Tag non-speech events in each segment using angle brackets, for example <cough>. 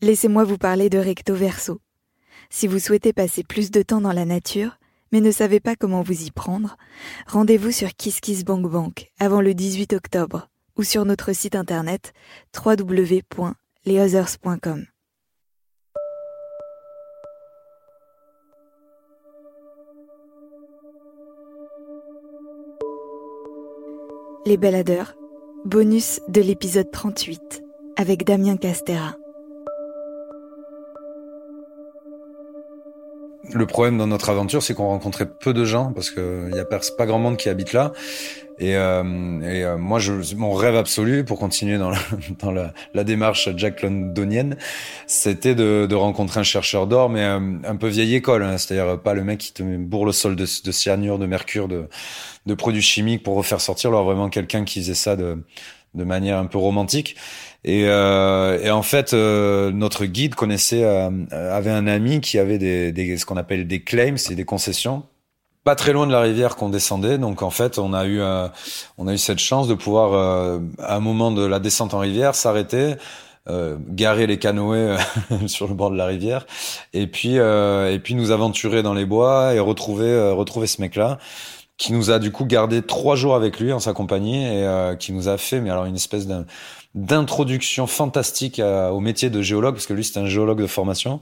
laissez-moi vous parler de Recto Verso. Si vous souhaitez passer plus de temps dans la nature, mais ne savez pas comment vous y prendre, rendez-vous sur KissKissBankBank avant le 18 octobre ou sur notre site internet www.leothers.com. Les baladeurs, bonus de l'épisode 38 avec Damien Castera. Le problème dans notre aventure, c'est qu'on rencontrait peu de gens parce qu'il n'y a pas grand monde qui habite là. Et, euh, euh, moi, mon rêve absolu pour continuer dans la, <laughs> démarche Jack Londonienne, c'était de, rencontrer un chercheur d'or, mais euh, un peu vieille école, hein, c'est-à-dire pas le mec qui te bourre le sol de, cyanure, de mercure, de, de produits chimiques pour refaire sortir, alors vraiment quelqu'un qui faisait ça de, de manière un peu romantique. Et, euh, et en fait, euh, notre guide connaissait, euh, avait un ami qui avait des, des ce qu'on appelle des claims, c'est des concessions, pas très loin de la rivière qu'on descendait. Donc en fait, on a eu, euh, on a eu cette chance de pouvoir, euh, à un moment de la descente en rivière, s'arrêter. garer les canoës <laughs> sur le bord de la rivière et puis et puis nous aventurer dans les bois et retrouver retrouver ce mec là qui nous a du coup gardé trois jours avec lui en sa compagnie et qui nous a fait mais alors une espèce d'introduction fantastique au métier de géologue parce que lui c'est un géologue de formation.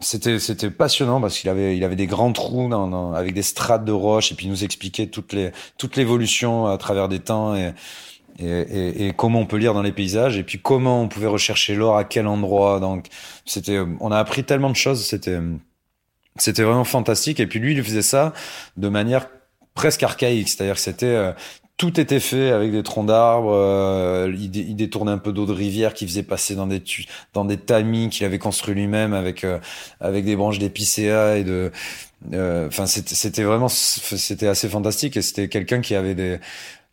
C'était c'était passionnant parce qu'il avait il avait des grands trous dans, avec des strates de roches et puis il nous expliquait toutes les toute l'évolution à travers des temps et, et, et, comment on peut lire dans les paysages et puis comment on pouvait rechercher l'or à quel endroit. Donc c'était on a appris tellement de choses, c'était c'était vraiment fantastique et puis lui il faisait ça de manière presque archaïque, c'est-à-dire que c'était euh, tout était fait avec des troncs d'arbres. Euh, il, détournait un peu d'eau de rivière qu'il faisait passer dans des dans des tamis qu'il avait construit lui-même avec euh, avec des branches d'épicéa et de. Euh, enfin, c'était vraiment c'était assez fantastique et c'était quelqu'un qui avait des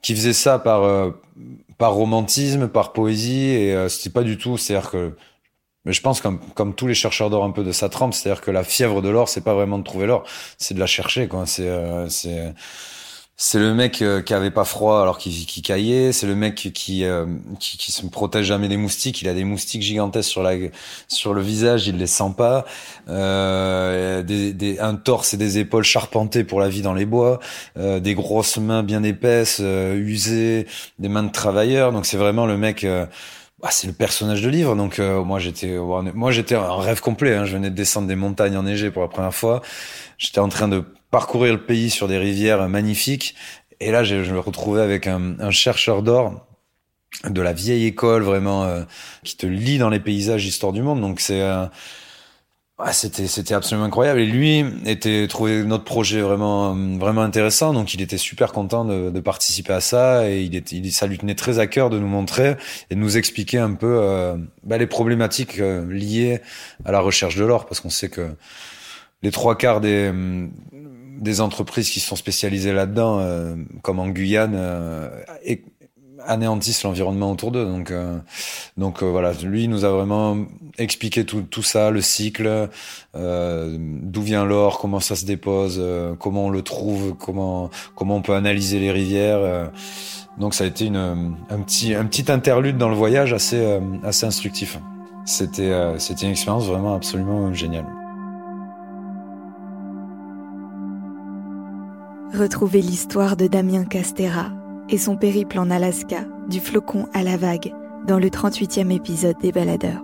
qui faisait ça par par romantisme, par poésie et c'était pas du tout. C'est-à-dire que mais je pense comme comme tous les chercheurs d'or un peu de sa trempe, c'est-à-dire que la fièvre de l'or, c'est pas vraiment de trouver l'or, c'est de la chercher quoi. C'est c'est c'est le mec euh, qui avait pas froid alors qu'il qui caillait. C'est le mec qui, euh, qui, qui se protège jamais des moustiques. Il a des moustiques gigantesques sur la sur le visage. Il les sent pas. Euh, des, des, un torse et des épaules charpentées pour la vie dans les bois. Euh, des grosses mains bien épaisses, usées, des mains de travailleurs. Donc c'est vraiment le mec. Bah, c'est le personnage de livre. Donc moi j'étais moi j'étais un rêve complet. Hein. Je venais de descendre des montagnes enneigées pour la première fois. J'étais en train de parcourir le pays sur des rivières magnifiques. Et là, je, me retrouvais avec un, un chercheur d'or de la vieille école, vraiment, euh, qui te lit dans les paysages histoire du monde. Donc c'est euh, c'était c'était absolument incroyable. Et lui était trouvé notre projet vraiment vraiment intéressant. Donc il était super content de, de participer à ça. Et il était il, ça lui tenait très à cœur de nous montrer et de nous expliquer un peu euh, bah, les problématiques euh, liées à la recherche de l'or. Parce qu'on sait que les trois quarts des des entreprises qui sont spécialisées là-dedans, euh, comme en Guyane, anéantissent l'environnement autour d'eux. Donc, euh, donc voilà, lui nous a vraiment expliqué tout, tout ça, le cycle, d'où vient l'or, comment ça se dépose, comment on le trouve, comment comment on peut analyser les rivières. donc ça a été une, un petit un petit interlude dans le voyage assez assez instructif. C'était c'était une expérience vraiment absolument géniale. Retrouvez l'histoire de Damien Castera et son périple en Alaska, du flocon à la vague, dans le 38e épisode des Baladeurs.